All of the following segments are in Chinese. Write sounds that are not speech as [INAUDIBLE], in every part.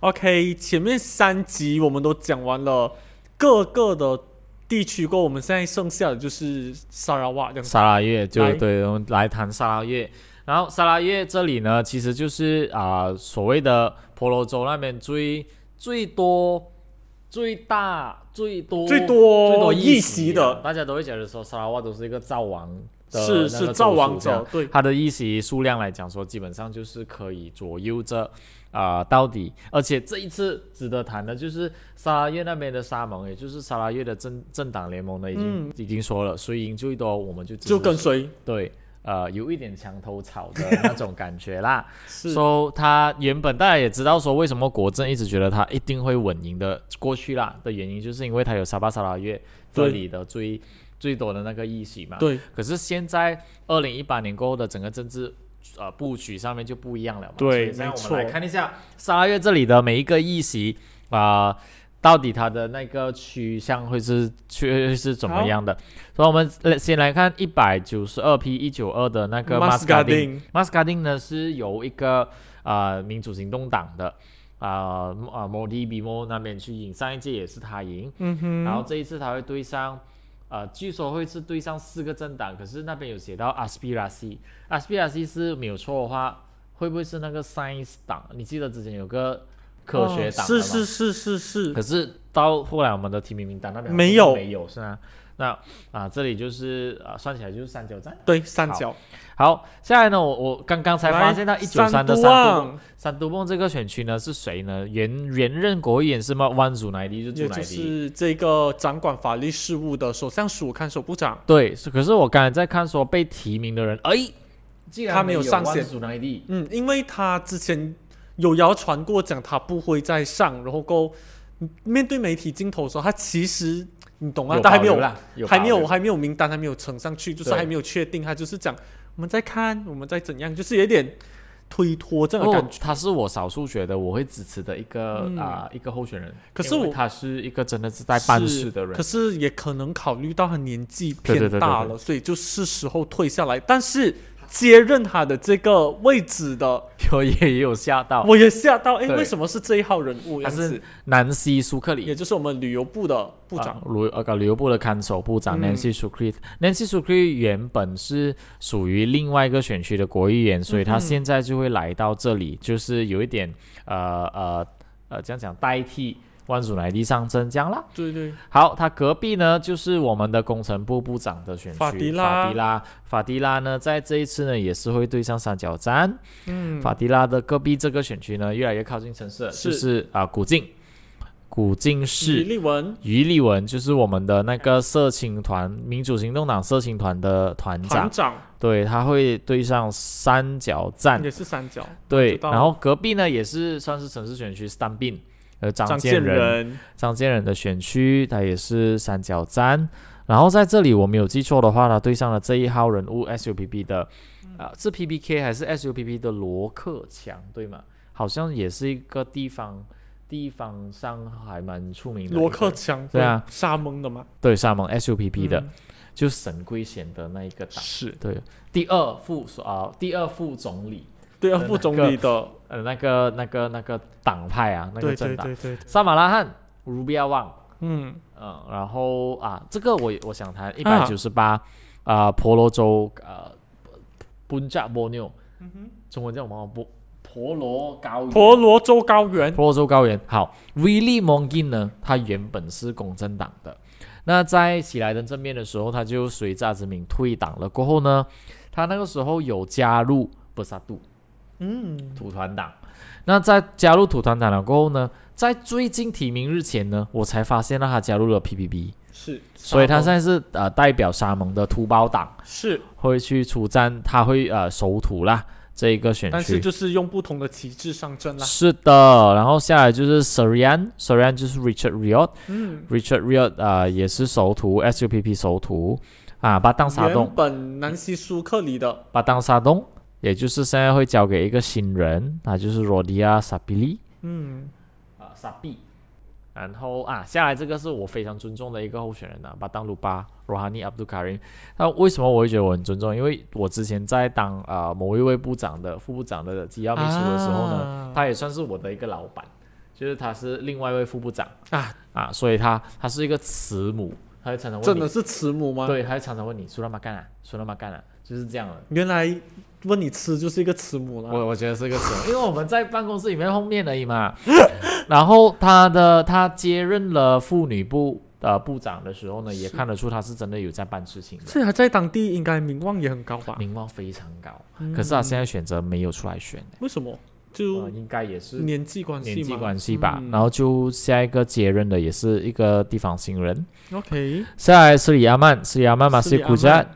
OK，前面三集我们都讲完了各个的地区过，我们现在剩下的就是沙拉瓦这样子。沙拉越就对，我们来谈沙拉越。然后沙拉越这里呢，其实就是啊、所谓的婆罗洲那边最最多、最大、最多、最多最多议席席的大家都会觉得说沙拉瓦都是一个造王是是造王者，对，他的议席数量来讲说，基本上就是可以左右着啊、到底。而且这一次值得谈的就是沙拉越那边的沙盟，也就是沙拉越的政政党联盟呢，已经、已经说了，谁赢最多我们就就跟谁随对。呃，有一点墙头草的那种感觉啦。[LAUGHS] 是说他原本大家也知道说，为什么国政一直觉得他一定会稳赢的过去啦的原因，就是因为他有沙巴沙拉越这里的最最多的那个议席嘛。对，可是现在二零一八年过后的整个政治呃布局上面就不一样了嘛。对所以现在我们来看一下沙拉月这里的每一个议席啊、到底它的那个趋向会是会是怎么样的？所以我们来先来看一百九十二 P 一九二的那个 Mas Mascadin。Gading Mascadin 呢是由一个呃民主行动党的啊啊莫迪比莫那边去赢，上一届也是他赢，嗯哼，然后这一次他会对上，呃，据说会是对上四个政党，可是那边有写到 Aspirasi，Aspirasi 是没有错的话，会不会是那个 Science 党？你记得之前有个科学党、哦是是。是是是可，是到后来我们的提名名单那边没有没有是吗？那啊这里就是啊算起来就是三角站。对，三角。好，下来呢，我我刚刚才发现到一九三的三都梦，三都梦这个选区呢是谁呢？原原任国会议员是吗？万祖乃迪就祖也就乃迪。是这个掌管法律事务的首相署看守部长。对，是可是我刚才在看说被提名的人，哎，竟然他没有上线万祖乃迪。嗯，因为他之前有谣传过讲他不会再上，然后过后面对媒体镜头的时候，他其实你懂啊，他还没有还没有还没有名单，还没有呈上去，就是还没有确定，他就是讲我们在看，我们在怎样，就是有点推脱这样的哦感觉。他是我少数觉得我会支持的一个嗯啊、一个候选人。可是我他是一个真的是在办事的人可，是也可能考虑到他年纪对对对对对偏大了，所以就是时候退下来。但是接任他的这个位置的，[LAUGHS] 我也也有吓到。我也吓到，哎，对为什么是这一号人物？他是南希苏克里也就是我们旅游部的部长。啊旅呃旅游部的看守部长嗯 Nancy Shukri。Nancy Shukri 原本是属于另外一个选区的国议员，所以他现在就会来到这里，就是有一点呃呃呃这样讲代替万祖莱蒂上阵这样啦。对对，好，他隔壁呢就是我们的工程部部长的选区法迪拉。法迪拉，法迪拉呢在这一次呢也是会对上三角站。嗯，法迪拉的隔壁这个选区呢越来越靠近城市了，是。就是啊、古晋，古晋市。李立文。于立文就是我们的那个社青团民主行动党社青团的团长。团，长。对，他会对上三角站，也是三角，对，然后隔壁呢也是算是城市选区 s t a n b i n 呃张张建建仁，张建仁的选区，他也是三角站。然后在这里我没有记错的话呢，对上了这一号人物 SUPP 的，啊、是 PPK 还是 SUPP 的罗克强，对吗？好像也是一个地方地方上还蛮出名的。罗克强，对啊，沙蒙的吗，对沙蒙 SUPP 的，嗯就是沈圭贤的那一个党，是对，第二副啊、第二副总理，第二，副总那个理的，呃，那个那个那个党派啊，那个政党，对对对，对萨马拉汗、卢比亚旺，嗯，嗯，然后啊，这个我我想谈一啊百九十八啊，婆罗洲呃，本扎波纽，中文叫什么？婆婆罗高原。婆罗洲高原，婆罗洲高原。好威利蒙金呢，他原本是公正党的，那在喜来登政变的时候，他就随扎兹敏退党了。过后呢，他那个时候有加入布萨杜嗯，土团党。那在加入土团党了过后呢，在最近提名日前呢，我才发现到他加入了 PPP，是，所以他现在是呃代表沙盟的土包党。是，会去出战，他会呃守土啦这一个选但是。就是用不同的旗帜上阵啦，是的，然后下来就是 Sarian，Sarian 就是 Richard Riot，嗯，Richard Riot 啊、也是守土，SUPP 守土。啊，巴当沙原东，本南希苏克里的，巴当沙东，也就是现在会交给一个新人，他就是 Rodia Sabili 嗯，啊 Sabi，然后啊下来这个是我非常尊重的一个候选人啊，巴当鲁巴 Rohani Abdul Karim。那为什么我会觉得我很尊重？因为我之前在当啊、某一位部长的副部长的机要秘书的时候呢，啊他也算是我的一个老板。就是他是另外一位副部长啊啊，所以他他是一个慈母，他会常常问你真的，是慈母吗？，对，他会常常问你说那么干啊，说那么干啊，就是这样的。原来问你吃就是一个慈母了。我我觉得是一个词，[LAUGHS] 因为我们在办公室里面碰面而已嘛。[LAUGHS] 然后他的他接任了妇女部呃部长的时候呢，也看得出他是真的有在办事情的，所以他在当地应该名望也很高吧？名望非常高。嗯可是他现在选择没有出来选，为什么？就呃，应该也是年纪关系。年纪关系吧。嗯然后就下一个接任的也是一个地方新人，OK，下来是里亚曼，是里亚曼马斯里亚西古加曼。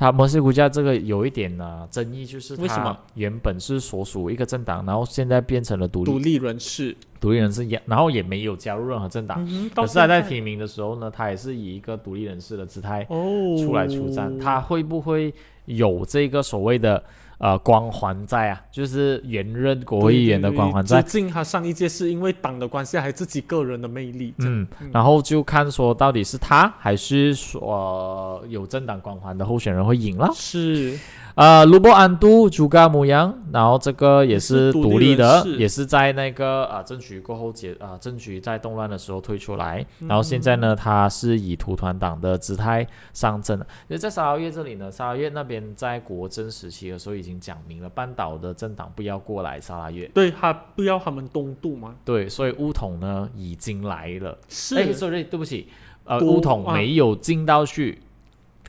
他摩西骨架这个有一点呢、争议，就是他为什么原本是所属一个政党，然后现在变成了独立独立人士。独立人士，也然后也没有加入任何政党。可是他在提名的时候呢，他也是以一个独立人士的姿态哦出来出战。他会不会有这个所谓的呃光环在啊？就是原任国会议员的光环在最。近他上一届是因为党的关系，还是自己个人的魅力？嗯嗯，然后就看说到底是他还是说、呃有政党光环的候选人会赢了。是呃，卢博安都、朱嘎姆扬，然后这个也也是是独立的也是在那个呃争取过后解呃争取在动乱的时候退出来，然后现在嗯呢，他是以土团党的姿态上阵的。因为在沙拉越这里呢，沙拉越那边在国政时期的时候已经讲明了，半岛的政党不要过来沙拉越。对他不要他们东渡嘛？对，所以乌统呢已经来了。是哎，sorry，对不起，呃，乌统啊没有进到去，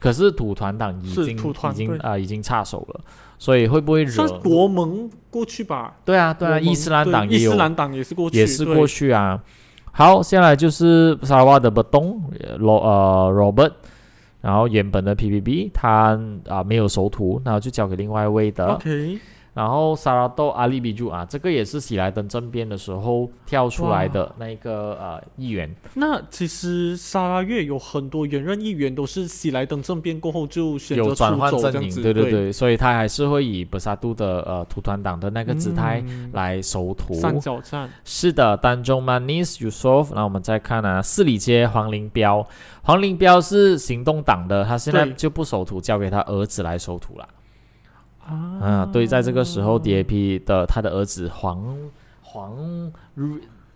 可是土团党已经已经啊、已经插手了，所以会不会算惹？国盟过去吧？对啊，对啊，伊斯兰党也有伊斯兰党也是过去，也是过去啊。好，接下来就是沙拉瓦的不东罗呃 Robert，然后原本的 PPB 他啊、没有熟土，然后就交给另外一位的。OK，然后沙拉豆阿利比朱啊，这个也是喜来登政变的时候跳出来的那个呃议员。那其实沙拉越有很多原任议员都是喜来登政变过后就选择有转出换阵营，对，对对，所以他还是会以博萨杜的呃土团党的那个姿态嗯来守土。三角战，是的，丹中 Manis Yusof，那我们再看啊，四里街黄林彪，黄林彪是行动党的，他现在就不守土，交给他儿子来守土了。啊啊，对，在这个时候，DAP 的他的儿子黄黄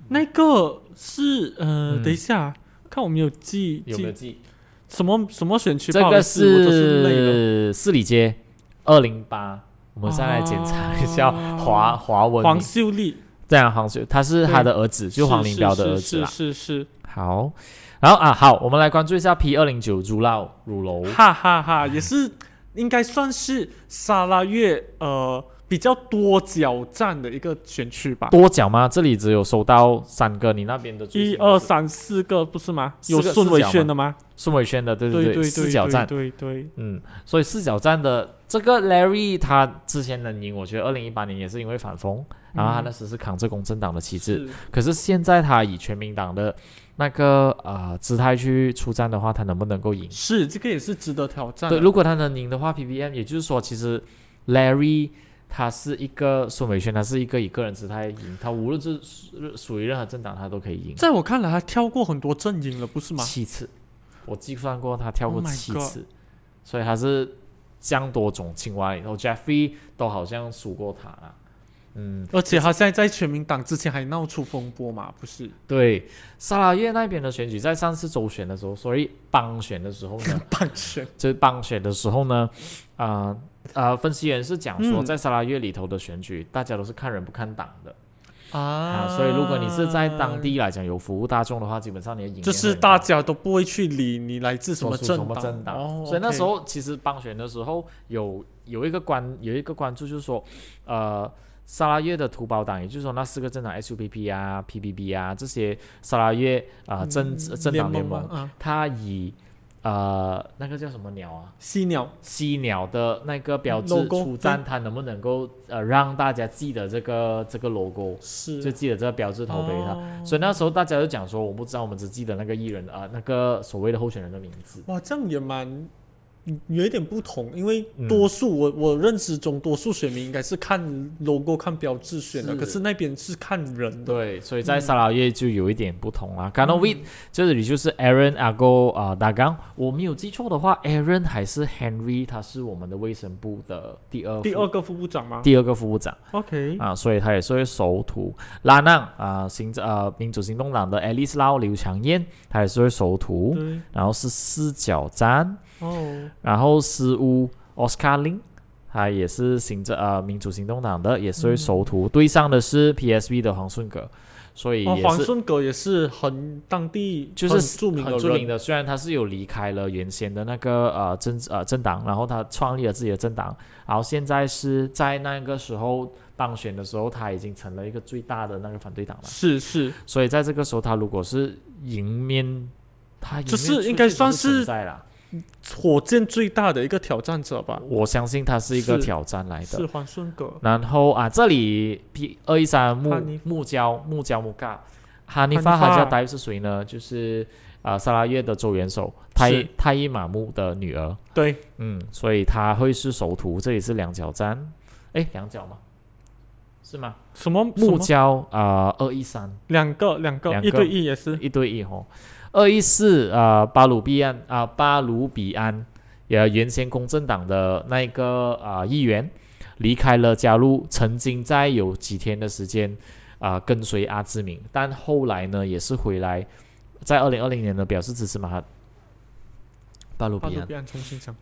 那个是呃，嗯等一下，看我们有记记有没有记？什么什么选区？这个不好意思我都是累了。是四里街二零八，我们再来检查一下哦华华文黄名。秀丽这样黄秀，他是他的儿子，就是黄林彪的儿子是啦。是是是，好，然后啊，好，我们来关注一下 P 二零九乳酪乳楼。哈哈哈，也是应该算是沙拉越呃比较多角战的一个选区吧。多角吗？这里只有收到三个，你那边的一二三四个不是吗？有孙伟四角吗轩的吗？孙伟轩的，对对，对对四角战，对对，嗯，所以四角战的这个 Larry 他之前能赢，我觉得二零一八年也是因为反封，然后他那时是扛着公正党的旗帜，可是现在他以全民党的那个呃姿态去出战的话，他能不能够赢？是这个也是值得挑战的。对，如果他能赢的话，PPM 也就是说，其实 Larry 他是一个孙伟轩，他是一个以个人姿态赢，他无论是属属于任何政党，他都可以赢。在我看来，他跳过很多阵营了，不是吗？七次，我计算过他跳过 Oh 七次所以他是这样多种青蛙里头，Jeffrey 都好像输过他啦。嗯，而且他现在在全民党之前还闹出风波嘛，不是？对，沙拉越那边的选举，在上次周选的时候，所以帮选的时候呢，[LAUGHS] 帮选。就是帮选的时候呢，啊、呃、分析员是讲说，嗯。在沙拉越里头的选举，大家都是看人不看党的。啊。啊，所以如果你是在当地来讲有服务大众的话，基本上你的就是大家都不会去理你来自什么政党，哦所以那时候其实帮选的时候有有一个关有一个关注，就是说，呃，沙拉越的土保党，也就是说那四个政党 SUPP 啊、PBB 啊这些沙拉越啊、呃政嗯政党联盟，盟嘛啊，它以呃那个叫什么鸟啊？犀鸟犀鸟的那个标志出战，它能不能够呃让大家记得这个这个 logo，是就记得这个标志投给他。哦所以那时候大家就讲说，我不知道，我们只记得那个艺人啊、呃那个所谓的候选人的名字。哇，这样也蛮有一点不同，因为嗯多数、我我认知中多数选民应该是看 logo 看标志选的，是可是那边是看人的。对，所以在沙拉越就有一点不同啦。g a n o v i 嗯这里就是 Aaron Ago 啊、大纲，我没有记错的话，Aaron 还是 Henry，他是我们的卫生部的第二第二个副部长吗第二个副部长？OK，啊，所以他也是会首图。拉浪啊，行呃民主行动党的 Alice Lau 刘强燕，他也是会首图。然后是四角站，哦，然后失乌 Oscar Lin，他也是行政呃民主行动党的，也是会首图。对上的是 PSV 的黄顺格，所以哦，黄。顺格也是很当地就是很著名很著名的，虽然他是有离开了原先的那个呃政呃政党，然后他创立了自己的政党，然后现在是在那个时候当选的时候，他已经成了一个最大的那个反对党了。是是，所以在这个时候，他如果是迎面，他就是应该算是在啦。火箭最大的一个挑战者吧，我相信他是一个挑战来的。是黄顺格。然后啊，这里 P 二一三木木胶木胶木嘎，哈尼发哈加代是谁呢？就是啊沙拉越的州元首泰是泰伊马木的女儿。对，嗯，所以他会是首徒，这里是两角站，哎，两角吗？是吗？什么木胶啊，二一三两个两个两个一对一也是，一对一吼，二一四啊巴鲁比安啊巴鲁比安，也原先公正党的那个啊议员离开了，加入曾经在有几天的时间啊跟随阿兹敏，但后来呢也是回来，在二零二零年呢表示支持马哈巴鲁比安。巴鲁比安重新讲，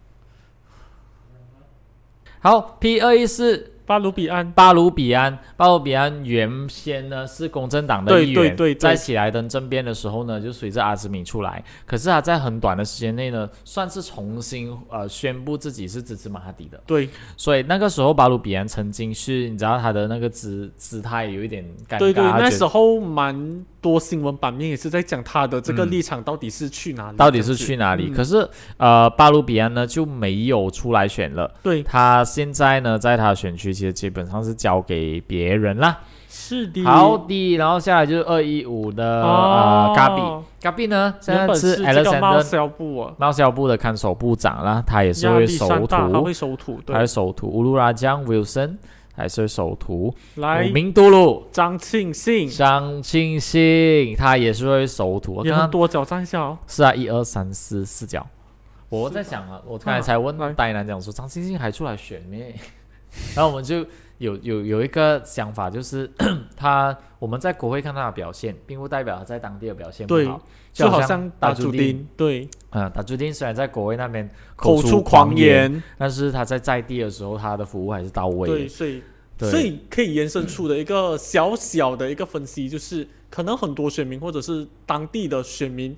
好，P 二一四巴鲁比安。巴鲁比安，巴鲁比安原先呢是公正党的对议员，对对对。在喜来登政变的时候呢，就随着阿兹敏出来，可是他在很短的时间内呢，算是重新呃宣布自己是支持马哈迪的，对。所以那个时候巴鲁比安曾经是你知道他的那个姿姿态有一点尴尬，对对，那时候蛮多新闻版面也是在讲他的这个嗯立场到底是去哪里，到底是去哪里？嗯可是呃，巴鲁比安呢就没有出来选了。对，他现在呢，在他选区其实基本上是交给别人啦。是的，好的，然后下来就是二一五的哦呃，嘎比，嘎比呢现在是 Alexander 小布啊，猫小部的看守部长啦，他也是会首山大他图会，首图，他会守土。乌鲁拉江 Wilson 还是会首图，来五名杜鲁张庆信张庆信他也是会首图。我也很多角站一下哦，是啊，一二三四四角。我在想啊，我刚才才问来呆男讲说张庆信还出来选咩？[LAUGHS] 然后我们就有有有一个想法，就是 [COUGHS] 他我们在国会看他的表现，并不代表他在当地的表现不好。就好像像打主朱丁，丁，对，嗯，打朱丁虽然在国会那边口出狂言，言，但是他在在地的时候，他的服务还是到位对，的。所以所以可以延伸出的一个小小的一个分析，就是可能很多选民或者是当地的选民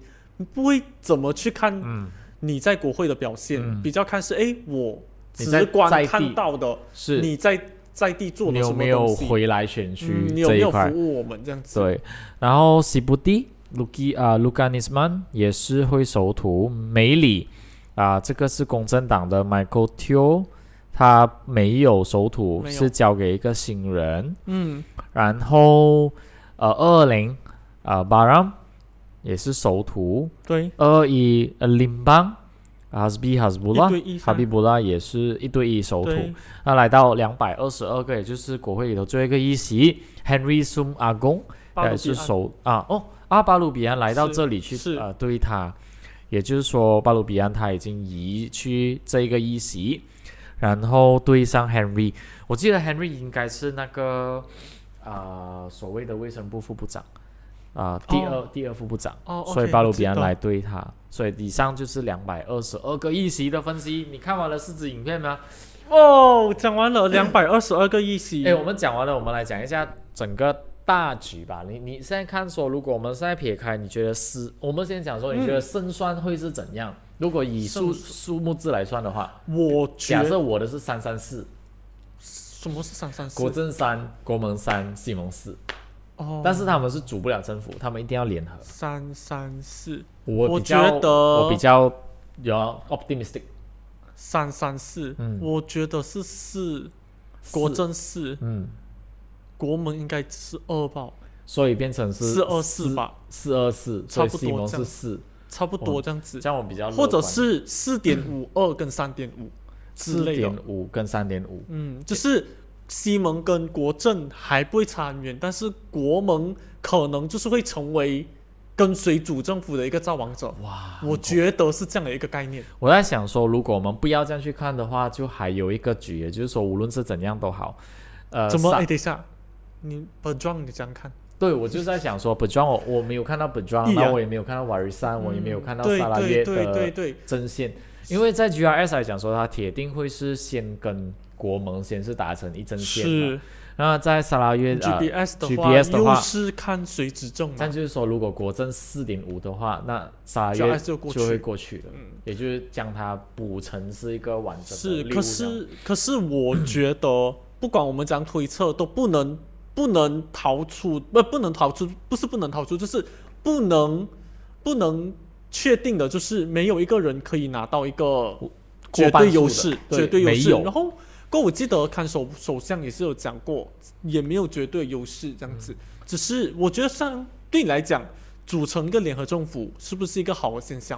不会怎么去看嗯，你在国会的表现，嗯比较看是哎我你在直观看到的，是你在在地做你了什么有没有，回来选区嗯，你有没有服？务我们这样子？对，然后西布蒂、卢基啊、卢甘尼斯曼也是会守土，梅里啊，这个是公正党的 Michael Teo，他没有守土，是交给一个新人。嗯，然后呃，二二零啊，Baram 也是守土，对，二二一呃林邦。Hasbi 一 Hasbullah 对一三。Habibullah 也是一对一首图，对，那来到两百二十二个，也就是国会里头最后一个议席，Henry Sum 阿公也是巴鲁比安。首啊哦，阿巴鲁比安来到这里去是呃对他，也就是说巴鲁比安他已经移去这一个议席，然后对上 Henry，我记得 Henry 应该是那个啊、所谓的卫生部副部长啊、第二、哦第二副部长。哦，所以巴鲁比安来对他，所以以上就是两百二十二个议席的分析。你看完了四支影片吗？哦，讲完了两百二十二个议席，哎、我们讲完了，我们来讲一下整个大局吧。你你现在看说，如果我们现在撇开，你觉得是，我们先讲说，你觉得胜算会是怎样？如果以数数目字来算的话，我假设我的是三三四，什么是三三四？国？政三、国盟三、西盟四，哦，但是他们是组不了政府，他们一定要联合。三三四。我我觉得我比较有 optimistic，三三四，嗯。我觉得是四，国四政四，嗯，国门应该是二吧，所以变成是四二四吧，四二四，差不多是四。差不多这样子，这样我比较或者是四点五二跟三点五之四类的点。五跟三点五，嗯，就是西蒙跟国政还不会差很远，但是国盟可能就是会成为跟随主政府的一个造王者。哇！我觉得是这样的一个概念。我在想说，如果我们不要这样去看的话，就还有一个局，也就是说，无论是怎样都好，呃，怎么？哎，等一下，你本庄你这样看？对，我就是在想说 b e o n 我我没有看到 b e 样然后我也没有看到瓦瑞山，我也没有看到萨拉约对对对的对，针线，因为在 GRS 来讲说，它铁定会是先跟国盟先是达成一针线嘛，是。那在萨拉约呃 GPS 的话，GPS 的话又是看谁执政但。就是说，如果国政四点五的话，那萨拉约就会。过去了，嗯，也就是将它补成是一个完整的是，可是可是我觉得，不管我们怎样推测，都不能不能逃出，不不能逃出，不是不能逃出，就是不能不能确定的，就是没有一个人可以拿到一个绝对优势，对绝对优势。然后，过我记得看首首相也是有讲过，也没有绝对优势这样子，只是我觉得像对你来讲，组成一个联合政府是不是一个好的现象？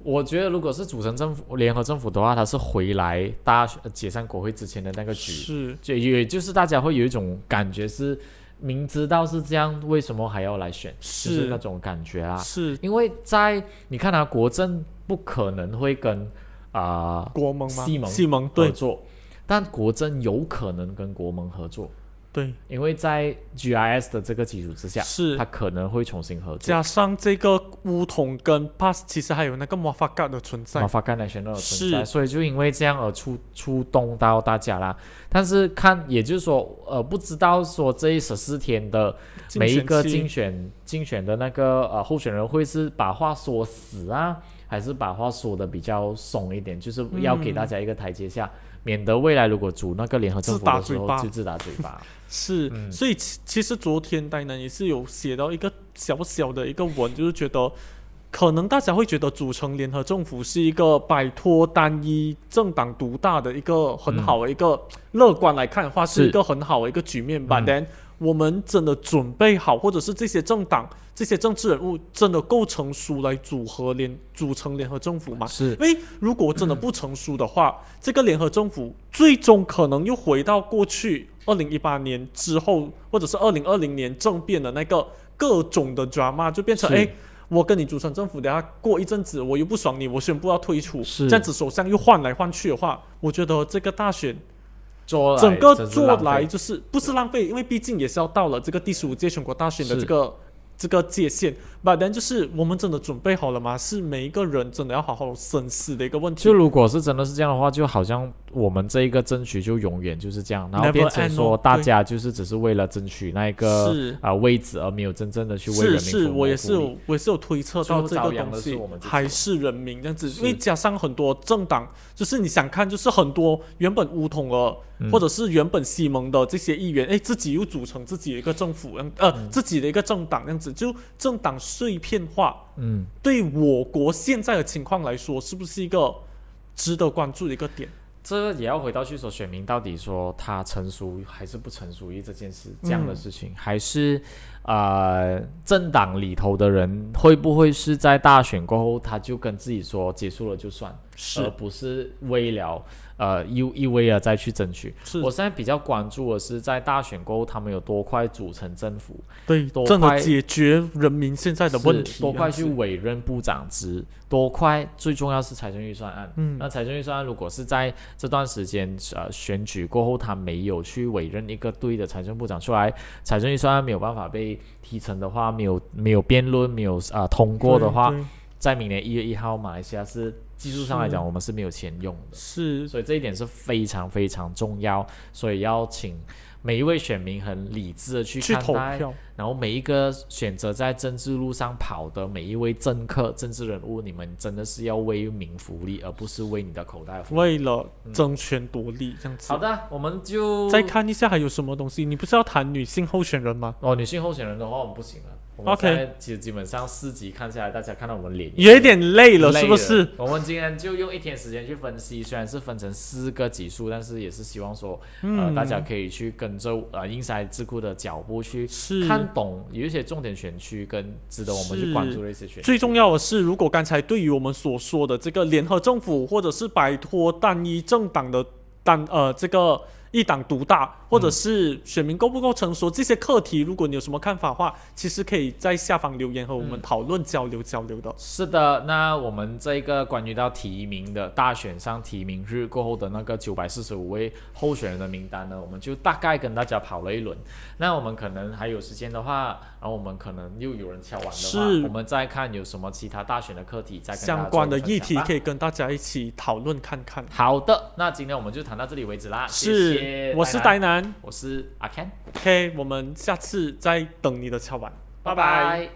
我觉得，如果是组成政府联合政府的话，他是回来大解散国会之前的那个局，是就也就是大家会有一种感觉是，明知道是这样，为什么还要来选？就是是那种感觉啊。是因为在你看啊，国政不可能会跟啊、国盟吗？西盟西盟合对作，但国政有可能跟国盟合作，对因为在 GIS 的这个基础之下，是它可能会重新合作。加上这个乌统跟 pass，其实还有那个魔法嘎的存在马。法干 national 的存在，是所以就因为这样而出出动到大家啦。但是看，也就是说，呃，不知道说这一十四天的每一个竞竞选竞选的那个呃候选人会是把话说死啊，还是把话说的比较松一点，就是要给大家一个台阶下，免得未来如果组那个联合政府的时候嘴巴。就自打嘴巴。[LAUGHS] 是，嗯。所以其其实昨天呆男也是有写到一个小小的一个文，就是觉得可能大家会觉得组成联合政府是一个摆脱单一政党独大的一个很好的一个乐观来看的话，是是。一个很好的一个局面吧。嗯。但我们真的准备好，或者是这些政党、这些政治人物真的够成熟来组合联组成联合政府吗？是因为如果真的不成熟的话，这个联合政府最终可能又回到过去二零一八年之后，或者是二零二零年政变的那个各种的 drama，就变成是哎。我跟你组成政府，等下过一阵子我又不爽你，我宣布要退出，是这样子首相又换来换去的话，我觉得这个大选整个做来就是不是浪费，因为毕竟也是要到了这个第十五届全国大选的这个这个界限。But then 就是我们真的准备好了吗？是每一个人真的要好好深思的一个问题。就如果是真的是这样的话，就好像我们这一个争取就永远就是这样，然后变成说大家就是只是为了争取那一个是。啊、位置，而没有真正的去为人是是，民服务我也是有我也是有推测到这个东西还是人民这样子，因为加上很多政党，就是你想看，就是很多原本乌统的、嗯。或者是原本西蒙的这些议员，哎，自己又组成自己的一个政府，嗯呃，嗯。自己的一个政党这样子，就政党碎片化，嗯，对我国现在的情况来说，是不是一个值得关注的一个点？这个也要回到去说选民到底说他成熟还是不成熟于这件事这样的嗯。事情，还是呃政党里头的人会不会是在大选过后他就跟自己说结束了就算，而是不是为了呃一一味的再去争取。是我，现在比较关注的是在大选过后他们有多快组成政府，对，多快的解决人民现在的问题，多快去委任部长职，多快，最重要是财政预算案。嗯那财政预算案如果是在这段时间呃选举过后，他没有去委任一个对的财政部长出来，财政预算案没有办法被提成的话，没有没有辩论，没有啊、呃通过的话，在明年一月一号，马来西亚是技术上来讲，我们是没有钱用的。是。所以这一点是非常非常重要，所以要请每一位选民很理智的去去投看待，票。然后每一个选择在政治路上跑的每一位政客、政治人物，你们真的是要为民福利，而不是为你的口袋。为了争权夺利这样子。好，的，我们就再看一下还有什么东西。你不是要谈女性候选人吗？哦，女性候选人的话，我们不行了。OK 其实基本上四集看下来，大家看到我们脸有一点累了，累是不是？？我们今天就用一天时间去分析，虽然是分成四个集数，但是也是希望说，呃，嗯大家可以去跟着呃 Inside 智库的脚步去看懂有一些重点选区跟值得我们去关注的一些选区。最重要的是，如果刚才对于我们所说的这个联合政府，或者是摆脱单一政党的单呃这个一党独大，或者是选民够不够成熟这些课题，如果你有什么看法的话，其实可以在下方留言和我们嗯讨论交流交流的。是的，那我们这个关于到提名的大选上提名日过后的那个九百四十五位候选人的名单呢，我们就大概跟大家跑了一轮。那我们可能还有时间的话，然后我们可能又有人敲完的话，是我们再看有什么其他大选的课题再跟相关的议题可以跟大家一起讨论看看。好的，那今天我们就谈到这里为止啦。是，谢谢我是呆呆男。我是阿 Ken，，OK，我们下次再等你的敲板，拜拜